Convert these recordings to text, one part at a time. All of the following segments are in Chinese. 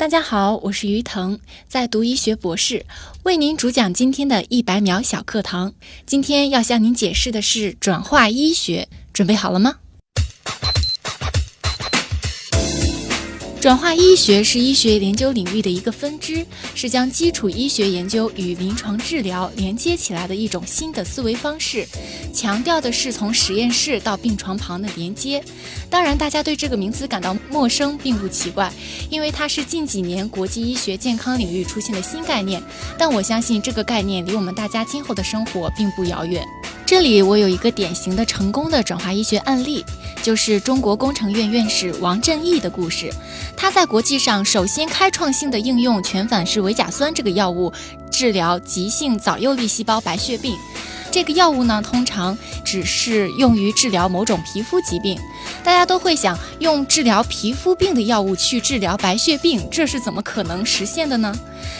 大家好，我是于腾，在读医学博士，为您主讲今天的一百秒小课堂。今天要向您解释的是转化医学，准备好了吗？转化医学是医学研究领域的一个分支，是将基础医学研究与临床治疗连接起来的一种新的思维方式，强调的是从实验室到病床旁的连接。当然，大家对这个名词感到陌生并不奇怪，因为它是近几年国际医学健康领域出现的新概念。但我相信这个概念离我们大家今后的生活并不遥远。这里我有一个典型的成功的转化医学案例。就是中国工程院院士王振义的故事。他在国际上首先开创性的应用全反式维甲酸这个药物，治疗急性早幼粒细胞白血病。这个药物呢，通常只是用于治疗某种皮肤疾病。大家都会想，用治疗皮肤病的药物去治疗白血病，这是怎么可能实现的呢？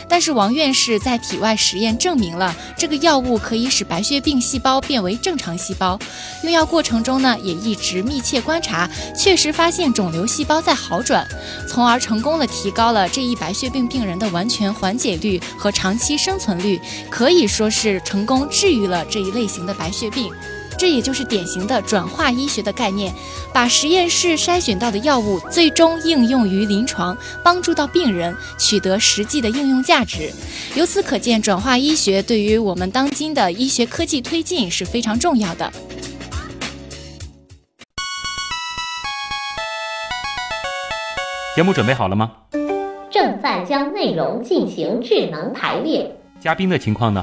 但是王院士在体外实验证明了，这个药物可以使白血病细胞变为正常细胞。用药过程中呢，也一直密切观察，确实发现肿瘤细胞在好转，从而成功的提高了这一白血病病人的完全缓解率和长期生存率，可以说是成功治愈了这一类型的白血病。这也就是典型的转化医学的概念，把实验室筛选到的药物最终应用于临床，帮助到病人取得实际的应用价值。由此可见，转化医学对于我们当今的医学科技推进是非常重要的。节目准备好了吗？正在将内容进行智能排列。嘉宾的情况呢？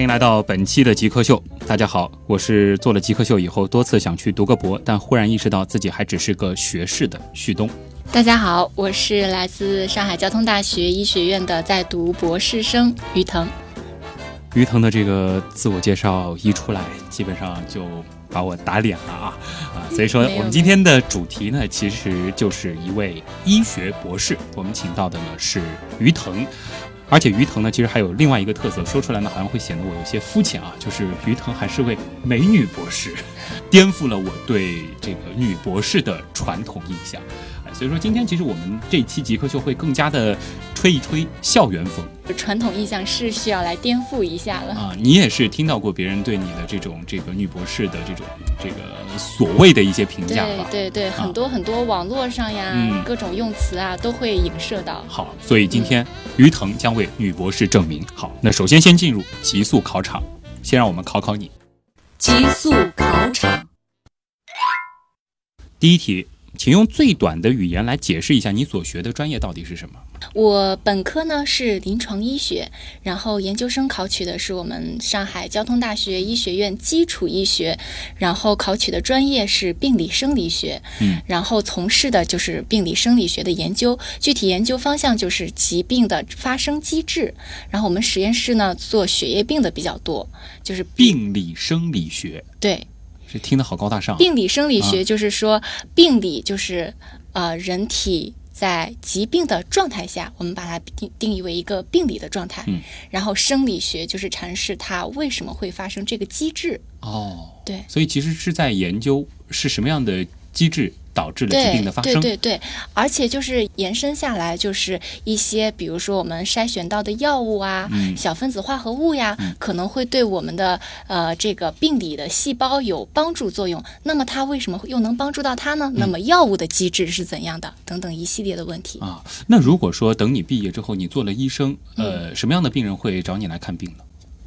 欢迎来到本期的极客秀。大家好，我是做了极客秀以后多次想去读个博，但忽然意识到自己还只是个学士的旭东。大家好，我是来自上海交通大学医学院的在读博士生于腾。于腾的这个自我介绍一出来，基本上就把我打脸了啊啊！所以说，我们今天的主题呢，其实就是一位医学博士。我们请到的呢是于腾。而且于腾呢，其实还有另外一个特色，说出来呢好像会显得我有些肤浅啊，就是于腾还是位美女博士，颠覆了我对这个女博士的传统印象。哎，所以说今天其实我们这期极客秀会更加的吹一吹校园风。传统印象是需要来颠覆一下了啊！你也是听到过别人对你的这种这个女博士的这种这个所谓的一些评价吧？对对对，很多很多网络上呀，各种用词啊都会影射到。好，所以今天于腾将为女博士证明。好，那首先先进入极速考场，先让我们考考你。极速考场，第一题，请用最短的语言来解释一下你所学的专业到底是什么。我本科呢是临床医学，然后研究生考取的是我们上海交通大学医学院基础医学，然后考取的专业是病理生理学，嗯，然后从事的就是病理生理学的研究，具体研究方向就是疾病的发生机制，然后我们实验室呢做血液病的比较多，就是病。理生理学，对，这听得好高大上。病理生理学就是说病理就是呃人体。在疾病的状态下，我们把它定定义为一个病理的状态。嗯，然后生理学就是阐释它为什么会发生这个机制。哦，对，所以其实是在研究是什么样的机制。导致了疾病的发生。对对对，而且就是延伸下来，就是一些比如说我们筛选到的药物啊，小分子化合物呀，可能会对我们的呃这个病理的细胞有帮助作用。那么它为什么又能帮助到它呢？那么药物的机制是怎样的？等等一系列的问题啊。那如果说等你毕业之后，你做了医生，呃，什么样的病人会找你来看病呢？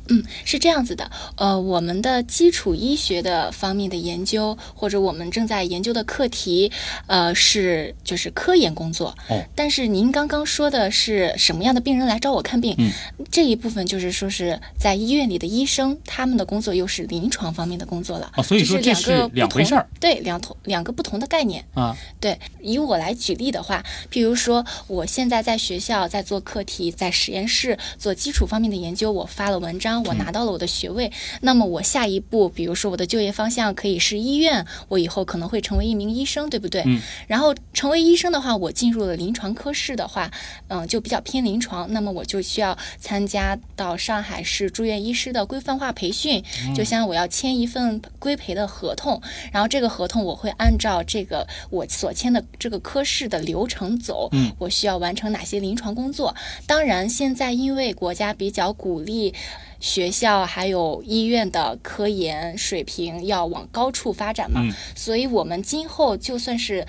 嗯，是这样子的，呃，我们的基础医学的方面的研究，或者我们正在研究的课题，呃，是就是科研工作。哦，但是您刚刚说的是什么样的病人来找我看病？嗯，这一部分就是说是在医院里的医生，他们的工作又是临床方面的工作了。哦，所以说这是两回事儿。对，两同两个不同的概念。啊，对，以我来举例的话，譬如说，我现在在学校在做课题，在实验室做基础方面的研究，我发了文章，我拿到了我的学位。那么我下一步，比如说我的就业方向可以是医院，我以后可能会成为一名医生，对不对？嗯。然后成为医生的话，我进入了临床科室的话，嗯，就比较偏临床，那么我就需要参加到上海市住院医师的规范化培训，就像我要签一份规培的合同，然后这个合同我会按照这个我所签的这个科室的流程走，嗯，我需要完成哪些临床工作。当然，现在因为国家比较鼓励。学校还有医院的科研水平要往高处发展嘛，嗯所以我们今后就算是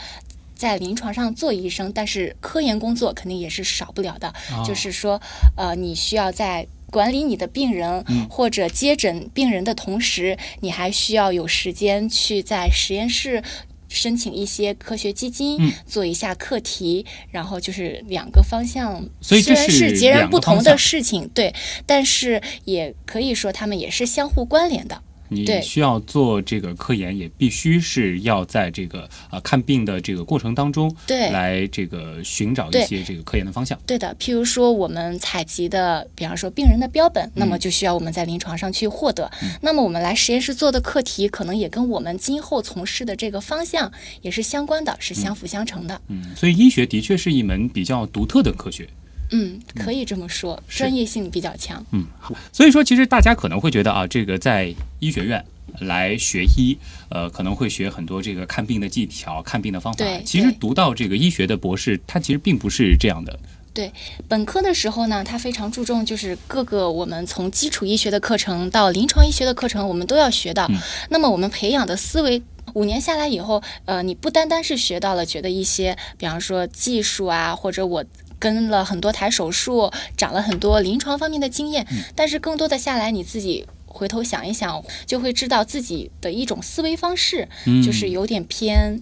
在临床上做医生，但是科研工作肯定也是少不了的。哦就是说，呃，你需要在管理你的病人、嗯或者接诊病人的同时，你还需要有时间去在实验室。申请一些科学基金，嗯做一下课题，然后就是两个方向，所以虽然是是截然不同的事情，对，但是也可以说他们也是相互关联的。你需要做这个科研，也必须是要在这个啊、看病的这个过程当中，对来这个寻找一些这个科研的方向。对的，譬如说我们采集的，比方说病人的标本，那嗯么就需要我们在临床上去获得。那么我们来实验室做的课题，可能也跟我们今后从事的这个方向也是相关的，是相辅相成的。嗯，所以医学的确是一门比较独特的科学。嗯，可以这么说，是专业性比较强。嗯，好所以说其实大家可能会觉得啊，这个在医学院。来学医，呃，可能会学很多这个看病的技巧、看病的方法对。其实读到这个医学的博士，他其实并不是这样的。对，本科的时候呢，它非常注重就是各个我们从基础医学的课程到临床医学的课程，我们都要学到。嗯那么我们培养的思维。五年下来以后，呃，你不单单是学到了觉得一些，比方说技术啊，或者我跟了很多台手术，长了很多临床方面的经验，嗯。但是更多的下来，你自己回头想一想，就会知道自己的一种思维方式，嗯。就是有点偏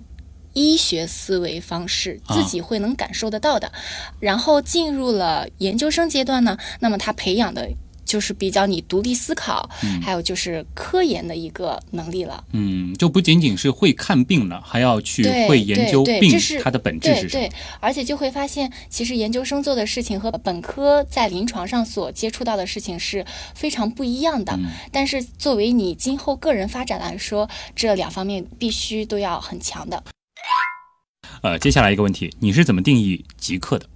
医学思维方式，啊。自己会能感受得到的。然后进入了研究生阶段呢，那么他培养的就是比较你独立思考，还有就是科研的一个能力了。嗯，就不仅仅是会看病了，还要去会研究病它的本质是什么对。，而且就会发现，其实研究生做的事情和本科在临床上所接触到的事情是非常不一样的。嗯但是作为你今后个人发展来说，这两方面必须都要很强的。呃，接下来一个问题，你是怎么定义极客的？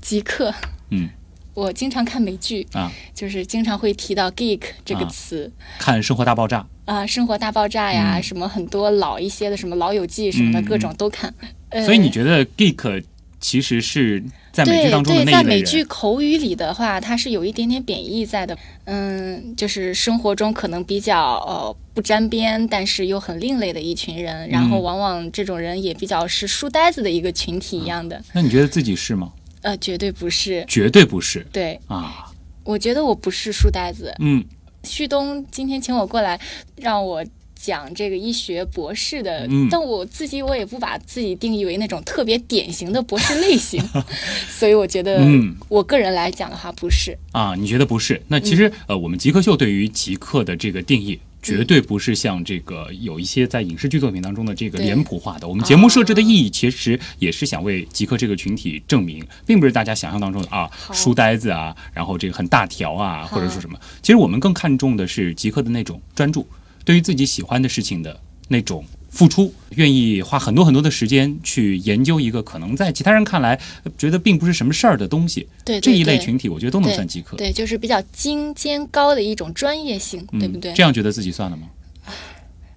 极客，嗯我经常看美剧，啊，就是经常会提到 geek 这个啊词看《生活大爆炸》啊，生活大爆炸》呀，嗯什么很多老一些的，什么老友记什么的，嗯各种都看。呃所以你觉得 geek 其实是在美剧对当中的对，那一类在美剧？口语里的话，它是有一点点贬义在的。嗯，就是生活中可能比较呃不沾边，但是又很另类的一群人，然后嗯往往这种人也比较是书呆子的一个群体一样的。那你觉得自己是吗？呃，绝对不是。绝对不是对，啊。我觉得我不是书呆子。嗯旭东今天请我过来，让我讲这个医学博士的，嗯但我自己我也不把自己定义为那种特别典型的博士类型，所以我觉得嗯我个人来讲的话不是。啊，你觉得不是？那其实、呃，我们极客秀对于极客的这个定义。绝对不是像这个有一些在影视剧作品当中的这个脸谱化的。我们节目设置的意义其实也是想为极客这个群体证明，并不是大家想象当中的啊书呆子啊，然后这个很大条啊，或者说什么。其实我们更看重的是极客的那种专注，对于自己喜欢的事情的那种付出，愿意花很多很多的时间去研究一个可能在其他人看来呃觉得并不是什么事儿的东西。对对这一类群体，我觉得都能算极客。对，就是比较精尖高的一种专业性，嗯对不对？这样觉得自己算了吗？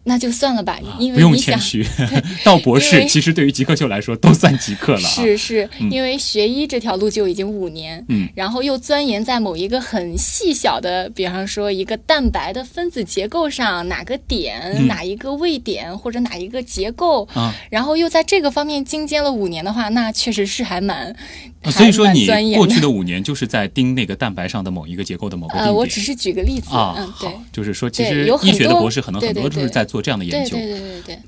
那就算了吧，因不用为你想，谦虚，到博士其实对于极客秀来说都算极客了啊。是是嗯。因为学医这条路就已经五年，嗯。然后又钻研在某一个很细小的，比方说一个蛋白的分子结构上，哪个点、嗯。哪一个位点或者哪一个结构，啊，然后又在这个方面精尖了五年的话，那确实是还蛮，啊所以说你过去的五年就是在盯那个蛋白上的某一个结构的某个定呃，我只是举个例子，啊，嗯，对好，，就是说其实医学的博士可能很多都是在做这样的研究。对对对对对。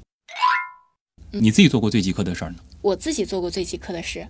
你自己做过最极客的事儿呢？我自己做过最极客的事，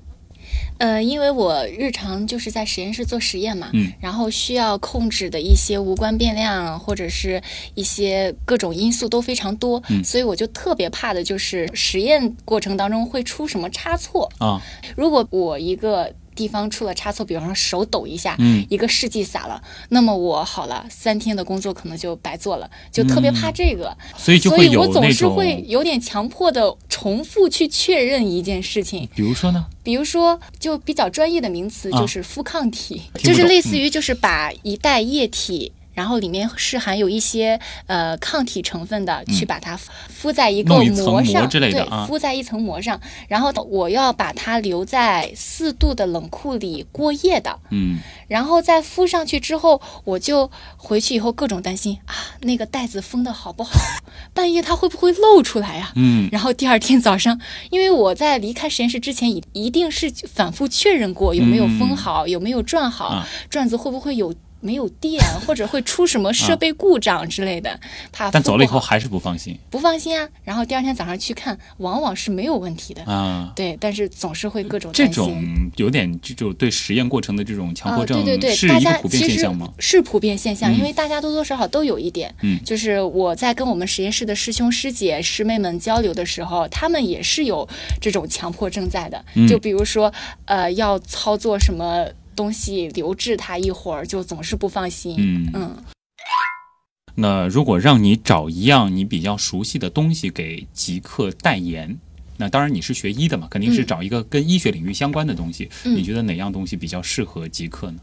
呃，因为我日常就是在实验室做实验嘛，嗯然后需要控制的一些无关变量或者是一些各种因素都非常多，嗯所以我就特别怕的就是实验过程当中会出什么差错。啊，如果我一个地方出了差错，比方说手抖一下，嗯一个试剂洒了，那么我好了，三天的工作可能就白做了，就特别怕这个。所以我总是会有点强迫的重复去确认一件事情，比如说呢，比如说，就比较专业的名词啊就是复抗体，就是类似于就是把一袋液体。然后里面是含有一些呃抗体成分的，去把它敷在一个膜上，之类的啊对，敷在一层膜上。然后我要把它留在四度的冷库里过夜的。嗯，然后再敷上去之后，我就回去以后各种担心啊，那个袋子封的好不好？半夜它会不会漏出来呀、嗯然后第二天早上，因为我在离开实验室之前，一一定是反复确认过有没有封好，有没有转好，啊转子会不会有没有电，或者会出什么设备故障之类的，怕但走了以后还是不放心不放心啊。然后第二天早上去看，往往是没有问题的。啊。对，但是总是会各种这。种有点这种对实验过程的这种强迫啊，症，对对对，是大一个普遍家其实现象吗？是普遍现象，嗯因为大家多多少少都有一点。嗯就是我在跟我们实验室的师兄师姐师妹们交流的时候，他们也是有这种强迫症在的。嗯就比如说，呃，要操作什么东西留置它一会儿，就总是不放心。嗯嗯那如果让你找一样你比较熟悉的东西给极客代言，那当然你是学医的嘛，肯定是嗯找一个跟医学领域相关的东西。嗯你觉得哪样东西比较适合极客呢？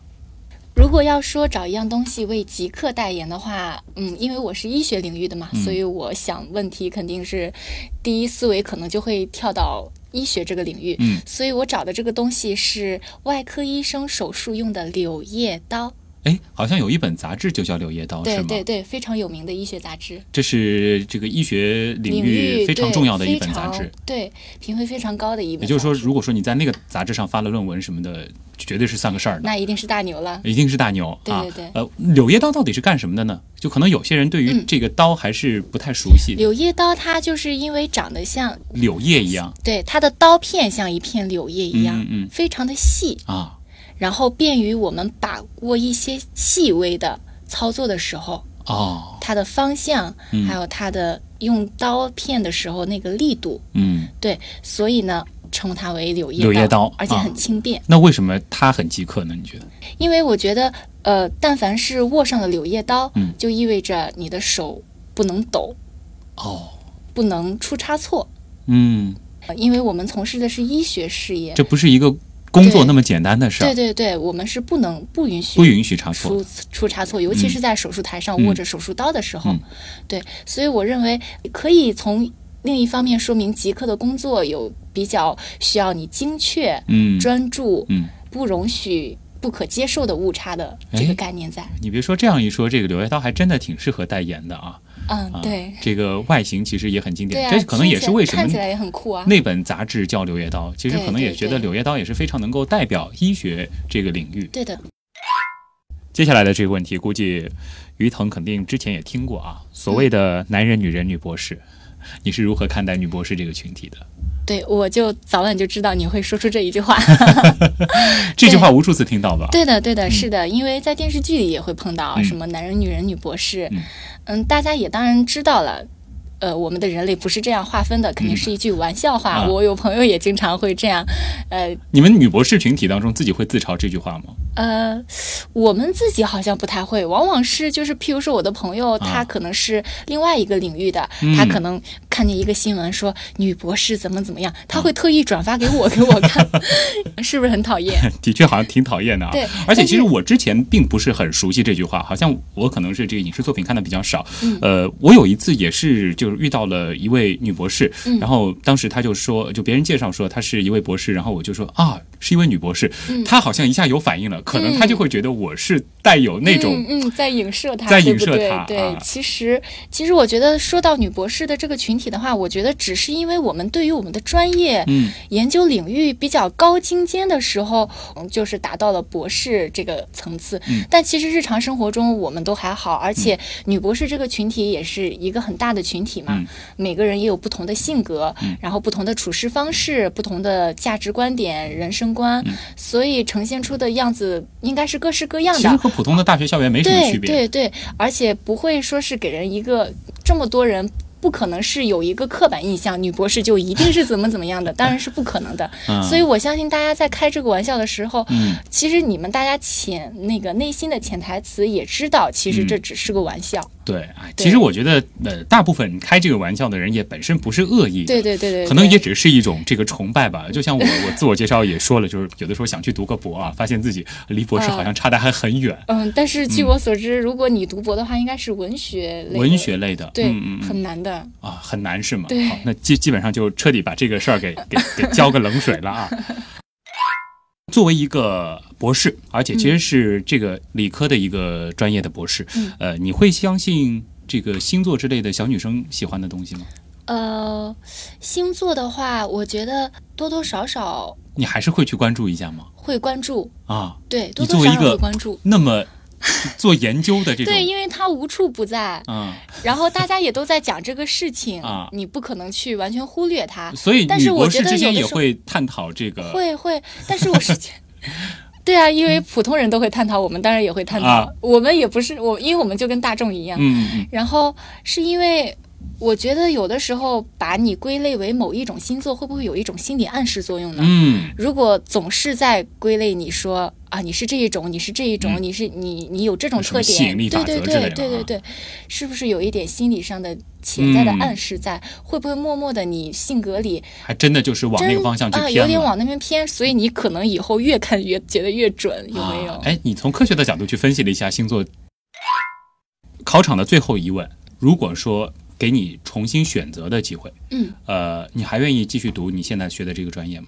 如果要说找一样东西为极客代言的话，嗯，因为我是医学领域的嘛，嗯所以我想问题肯定是第一思维可能就会跳到医学这个领域。嗯，所以我找的这个东西是外科医生手术用的柳叶刀。哎，好像有一本杂志就叫《柳叶刀》，是吗？对对对，非常有名的医学杂志，这是这个医学领域非常重要的一本杂志。对，评分非常高的一本。也就是说，，如果说你在那个杂志上发了论文什么的，绝对是算个事儿的，那一定是大牛了。一定是大牛啊。对对对呃，柳叶刀到底是干什么的呢？就可能有些人对于嗯这个刀还是不太熟悉，柳叶刀它就是因为长得像，柳叶一样对它的刀片像一片柳叶一样，嗯嗯嗯非常的细，啊。然后便于我们把握一些细微的操作的时候，哦，它的方向，嗯还有它的用刀片的时候那个力度，嗯，对，所以呢，称它为柳叶柳叶刀而且啊很轻便。那为什么它很即刻呢？你觉得？因为我觉得，呃，但凡是握上了柳叶刀，嗯就意味着你的手不能抖，哦，不能出差错。嗯，呃因为我们从事的是医学事业，这不是一个工作那么简单的事儿，对对对，我们是不能不允许不允许差错出。出差错，尤其是在手术台上嗯握着手术刀的时候。嗯对，所以我认为可以从另一方面说明极客的工作有比较需要你精确、嗯专注，嗯，不容许不可接受的误差的这哎个概念在。你别说这样一说，这个柳叶刀还真的挺适合代言的啊。嗯，啊，对。这个外形其实也很经典，啊，这可能也是为什么看起来也很酷啊。那本杂志叫《柳叶刀》，其实可能也觉得柳叶刀也是非常能够代表医学这个领域。对的，接下来的这个问题，估计于腾肯定之前也听过啊，所谓的男人、女人、女博士，你是如何看待女博士这个群体的？对我就早晚就知道你会说出这一句话。这句话无数次听到吧？对的，对的，是的，因为在电视剧里也会碰到嗯什么男人、女人、女博士，嗯嗯，大家也当然知道了。呃，我们的人类不是这样划分的，肯定是一句玩笑话。嗯啊我有朋友也经常会这样，呃，你们女博士群体当中自己会自嘲这句话吗？呃，我们自己好像不太会，往往是就是，譬如说我的朋友，他可能是另外一个领域的，他可能看见一个新闻说女博士怎么怎么样，他会特意转发给我 给我看，是不是很讨厌？的确好像挺讨厌的啊。对，而且其实我之前并不是很熟悉这句话，好像我可能是这个影视作品看的比较少。呃，我有一次也是就是遇到了一位女博士，然后当时他就说，就别人介绍说她是一位博士，然后我就说啊。是一位女博士，她好像一下有反应了，可能她就会觉得我是带有那种嗯，在影射她，在影射她。对，其实其实我觉得说到女博士的这个群体的话，我觉得只是因为我们对于我们的专业嗯研究领域比较高精尖的时候，就是达到了博士这个层次。但其实日常生活中我们都还好，而且女博士这个群体也是一个很大的群体嘛，每个人也有不同的性格，然后不同的处事方式，不同的价值观点，人生。观，所以呈现出的样子应该是各式各样的，其实和普通的大学校园没什么区别。对对对，而且不会说是给人一个这么多人。不可能是有一个刻板印象，女博士就一定是怎么怎么样的，当然是不可能的。所以我相信大家在开这个玩笑的时候，其实你们大家潜那个内心的潜台词也知道，其实这只是个玩笑。对，其实我觉得呃，大部分开这个玩笑的人也本身不是恶意的，对对对对，可能也只是一种这个崇拜吧。就像我我自我介绍也说了，就是有的时候想去读个博啊，发现自己离博士好像差的还很远。嗯，但是据我所知，如果你读博的话，应该是文学类文学类的，对，很难的啊，很难。是吗？对，好，那基基本上就彻底把这个事儿给 给给浇个冷水了啊。作为一个博士，而且其实是这个理科的一个专业的博士，呃，你会相信这个星座之类的小女生喜欢的东西吗？呃，星座的话，我觉得多多少少你还是会去关注一下吗？会关注啊，对，多多少少会关注。那么。做研究的这种，对，因为他无处不在，嗯，然后大家也都在讲这个事情啊，你不可能去完全忽略它，所以，但是我觉得之间也会探讨这个，会会，但是我是，对啊，因为普通人都会探讨，我们当然也会探讨，我们也不是我，因为我们就跟大众一样，嗯嗯，然后是因为。我觉得有的时候把你归类为某一种星座，会不会有一种心理暗示作用呢？嗯，如果总是在归类你说啊，你是这一种，你是这一种，你是你你有这种特点，对对对对对对，是不是有一点心理上的潜在的暗示在？会不会默默的你性格里还真的就是往那个方向去偏有点往那边偏，所以你可能以后越看越觉得越准，有没有？哎，你从科学的角度去分析了一下星座。考场的最后一问，如果说。给你重新选择的机会，嗯，呃，你还愿意继续读你现在学的这个专业吗？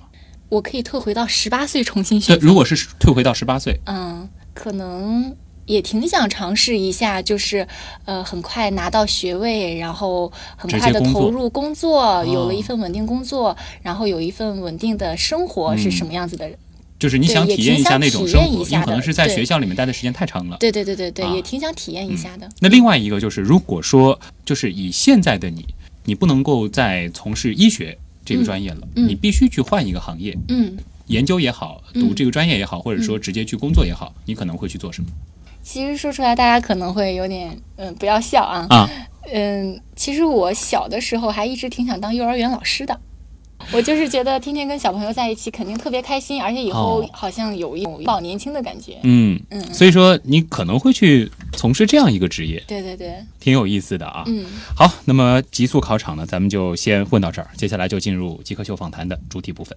我可以退回到十八岁重新选。如果是退回到十八岁，嗯，可能也挺想尝试一下，就是呃，很快拿到学位，然后很快的投入工作，有了一份稳定工作，然后有一份稳定的生活是什么样子的？就是你想体验一下那种生活，你可能是在学校里面待的时间太长了。对对对对对，也挺想体验一下的。那另外一个就是，如果说就是以现在的你，你不能够再从事医学这个专业了，你必须去换一个行业，嗯，研究也好，读这个专业也好，或者说直接去工作也好，你可能会去做什么？其实说出来，大家可能会有点嗯，不要笑啊啊，嗯，其实我小的时候还一直挺想当幼儿园老师的。我就是觉得天天跟小朋友在一起，肯定特别开心，而且以后好像有一种保年轻的感觉。嗯嗯，所以说你可能会去从事这样一个职业。对对对，挺有意思的啊。嗯，好，那么极速考场呢，咱们就先混到这儿，接下来就进入极客秀访谈的主题部分。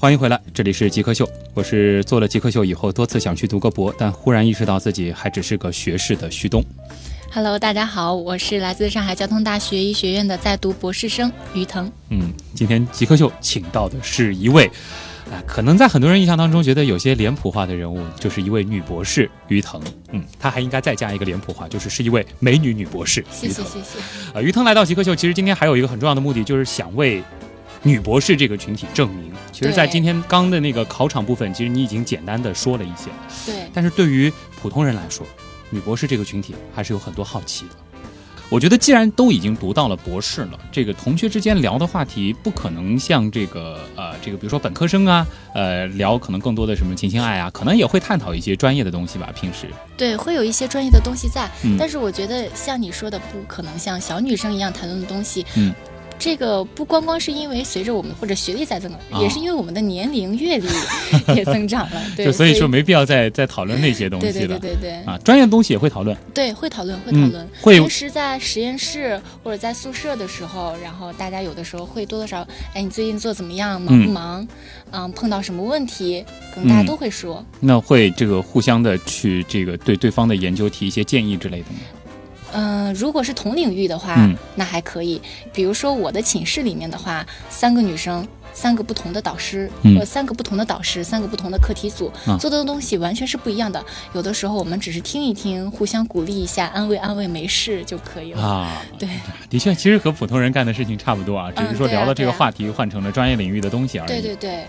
欢迎回来，这里是极客秀。我是做了极客秀以后，多次想去读个博，但忽然意识到自己还只是个学士的旭东。Hello，大家好，我是来自上海交通大学医学院的在读博士生于腾。嗯，今天极客秀请到的是一位，啊，可能在很多人印象当中觉得有些脸谱化的人物，就是一位女博士于腾。嗯，她还应该再加一个脸谱化，就是是一位美女女博士。谢谢谢谢。呃，于腾来到极客秀，其实今天还有一个很重要的目的，就是想为。女博士这个群体证明，其其实，在今天刚的那个考场部分，其实你已经简单的说了一些。对，但是对于普通人来说，女博士这个群体还是有很多好奇的。我觉得，既然都已经读到了博士了，这个同学之间聊的话题不可能像这个呃，这个比如说本科生啊，呃，聊可能更多的什么情情爱啊，可能也会探讨一些专业的东西吧。平时，对，会有一些专业的东西在，嗯但是我觉得像你说的，不可能像小女生一样谈论的东西。嗯。这个不光光是因为随着我们或者学历在增长，啊也是因为我们的年龄、阅历 也增长了。对，就所以说没必要再再讨论那些东西对了。对对对对啊，专业的东西也会讨论。对，会讨论，会嗯讨论。会平时在实验室或者在宿舍的时候，然后大家有的时候会多多少，哎，你最近做怎么样？忙不嗯忙？嗯，碰到什么问题？可能大家嗯都会说。那会这个互相的去这个对对方的研究提一些建议之类的吗？嗯、如果是同领域的话，嗯那还可以。比如说我的寝室里面的话，三个女生。三个不同的导师，嗯或者三个不同的导师，三个不同的课题组，啊做的东西完全是不一样的。有的时候我们只是听一听，互相鼓励一下，安慰安慰，没事就可以了。啊，对，的确，其实和普通人干的事情差不多啊，只是说聊到这个话题换成了专业领域的东西而已。对对对，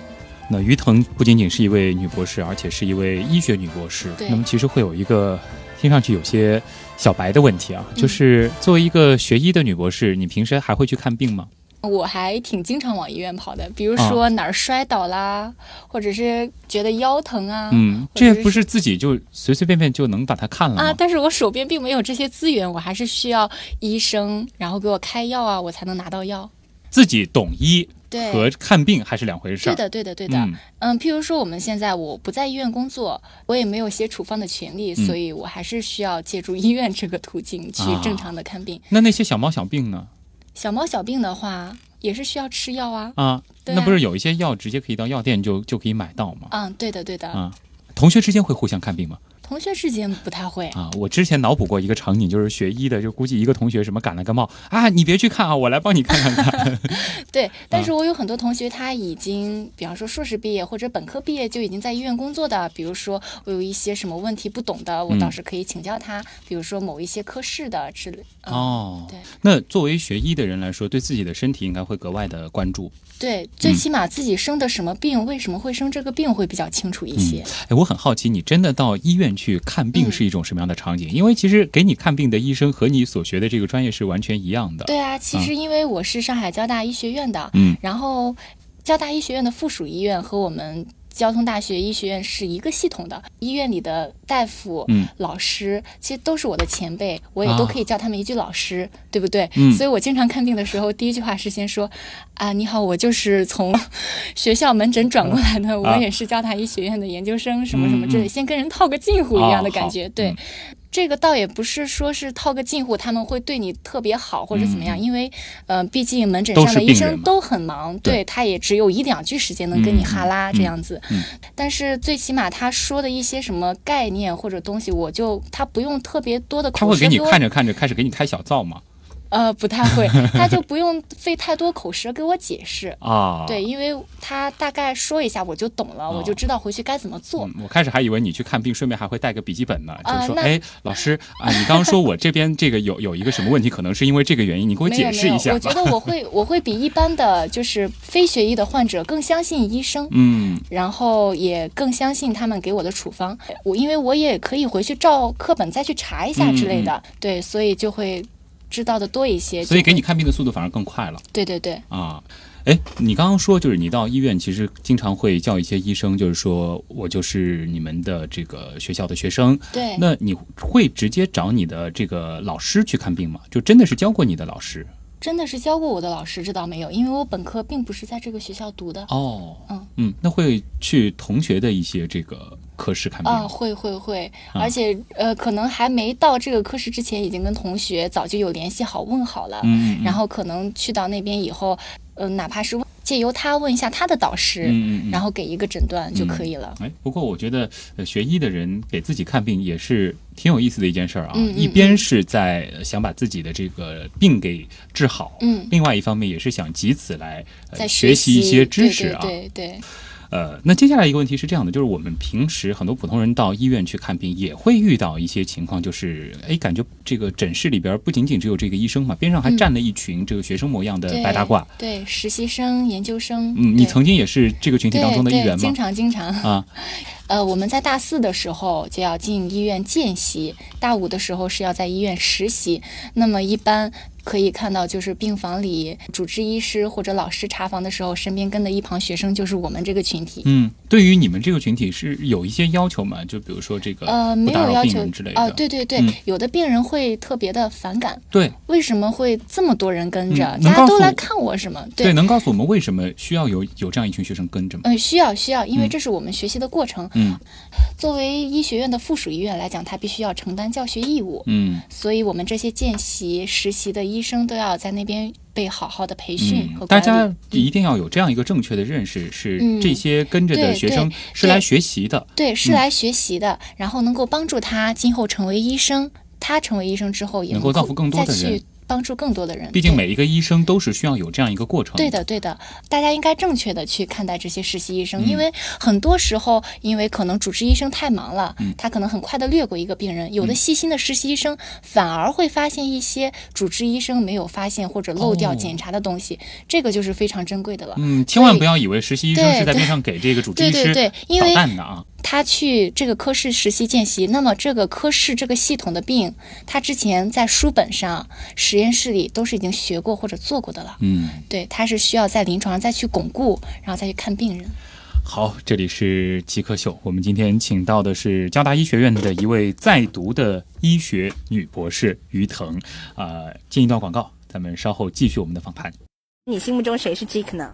那于腾不仅仅是一位女博士，而且是一位医学女博士。对那么其实会有一个听上去有些小白的问题啊，嗯就是作为一个学医的女博士，你平时还会去看病吗？我还挺经常往医院跑的，比如啊说哪儿摔倒啦，或者是觉得腰疼啊，嗯，这不是自己就随随便便就能把它看了吗？啊，但是我手边并没有这些资源，我还是需要医生，然后给我开药啊，我才能拿到药。自己懂医对，和看病还是两回事儿。对的，对的，对的。嗯嗯譬如说我们现在我不在医院工作，我也没有写处方的权利，嗯所以我还是需要借助医院这个途径去啊正常的看病。那那些小猫小病呢？小猫小病的话，也是需要吃药啊。啊，对啊那不是有一些药直接可以到药店就就可以买到吗？嗯，对的，对的。啊，同学之间会互相看病吗？同学之间不太会。啊，我之前脑补过一个场景，就是学医的，就估计一个同学什么感了个冒啊，你别去看啊，我来帮你看看看。对，但啊是我有很多同学，他已经，比方说硕士毕业或者本科毕业就已经在医院工作的。比如说，我有一些什么问题不懂的，我嗯倒是可以请教他。比如说某一些科室的之类。嗯、哦，对那作为学医的人来说，对自己的身体应该会格外的关注。对，嗯最起码自己生的什么病，为什么会生这个病，会比较清楚一些。哎，我很好奇，你真的到医院去看病嗯是一种什么样的场景？因为其实给你看病的医生和你所学的这个专业是完全一样的。对啊，其实因为我是上海交大医学院的，嗯然后交大医学院的附属医院和我们。交通大学医学院是一个系统的，医院里的大夫、嗯。老师其实都是我的前辈，我也啊。都可以叫他们一句老师，对不对？嗯。所以我经常看病的时候，第一句话是先说：“啊，你好，我就是从 学校门诊转过来的，我也是交大医学院的研究生，什么什么之类，先跟人套个近乎一样的感觉。对，嗯这个倒也不是说是套个近乎，他们会对你特别好或者怎么样，嗯因为呃，毕竟门诊上的医生都很忙，对对他也只有一两句时间能跟你嗯哈拉嗯这样子。嗯但是最起码他说的一些什么概念或者东西，我就他不用特别多的他会给你看着看着开始给你开小灶吗？呃，不太会，他就不用费太多口舌给我解释。啊，对，因为他大概说一下我就懂了，我就知道回去该怎么做。嗯，我开始还以为你去看病，顺便还会带个笔记本呢，就是说，啊那哎，老师啊，你刚刚说我这边这个有有一个什么问题，可能是因为这个原因，你给我解释一下。我觉得我会我会比一般的就是非学医的患者更相信医生。嗯，然后也更相信他们给我的处方，我因为我也可以回去照课本再去查一下之类的，对，所以就会知道的多一些。所以给你看病的速度反而更快了对对对，啊。哎，你刚刚说就是你到医院，其实经常会叫一些医生，就是说我就是你们的这个学校的学生，对，那你会直接找你的这个老师去看病吗？就真的是教过你的老师？真的是教过我的老师，这倒没有，因为我本科并不是在这个学校读的。哦，嗯嗯，那会去同学的一些这个科室看病啊，吗？会会会，啊而且呃，可能还没到这个科室之前，已经跟同学早就有联系好，问好了。嗯，嗯然后可能去到那边以后，呃，哪怕是问借由他问一下他的导师，嗯嗯嗯然后给一个诊断就可以了。哎，不过我觉得，呃，学医的人给自己看病也是挺有意思的一件事儿啊。一边是在呃想把自己的这个病给治好，嗯另外一方面也是想借此来、呃、在学习一些知识啊。对对对对呃，那接下来一个问题是这样的，就是我们平时很多普通人到医院去看病，也会遇到一些情况，就是哎，感觉这个诊室里边不仅仅只有这个医生嘛，边上还站了一群这个学生模样的白大褂。对，实习生、研究生。嗯，你曾经也是这个群体当中的一员吗？经常经常啊。呃，我们在大四的时候就要进医院见习，大五的时候是要在医院实习。那么一般。可以看到，就是病房里主治医师或者老师查房的时候，身边跟的一旁学生就是我们这个群体。嗯，对于你们这个群体是有一些要求吗？就比如说这个呃，没有要求之类的。啊，对对对，有的病人会特别的反感。对，为什么会这么多人跟着？大家都来看我什么？对，能告诉我们为什么需要有有这样一群学生跟着吗？嗯，需要需要，因为这是我们学习的过程。嗯，作为医学院的附属医院来讲，它必须要承担教学义务。嗯，所以我们这些见习实习的医生都要在。那边被好好的培训和大家一定要有这样一个正确的认识，是这些跟着的学生是来学习的，对，是来学习的，然后能够帮助他今后成为医生。他成为医生之后，也能够造福更多的人。帮助更多的人，毕竟每一个医生都是需要有这样一个过程。对的，对的，大家应该正确的去看待这些实习医生，因为很多时候，因为可能主治医生太忙了，他可能很快的略过一个病人。有的细心的实习医生反而会发现一些主治医生没有发现或者漏掉检查的东西，这个就是非常珍贵的了。嗯，千万不要以为实习医生是在边上给这个主治医师捣蛋的啊。他去这个科室实习见习，那么这个科室这个系统的病，他之前在书本上、实验室里都是已经学过或者做过的了。嗯，对，他是需要在临床上再去巩固，然后再去看病人。好，这里是极客秀，我们今天请到的是交大医学院的一位在读的医学女博士于腾。啊，进一段广告，咱们稍后继续我们的访谈。你心目中谁是 Jake 呢？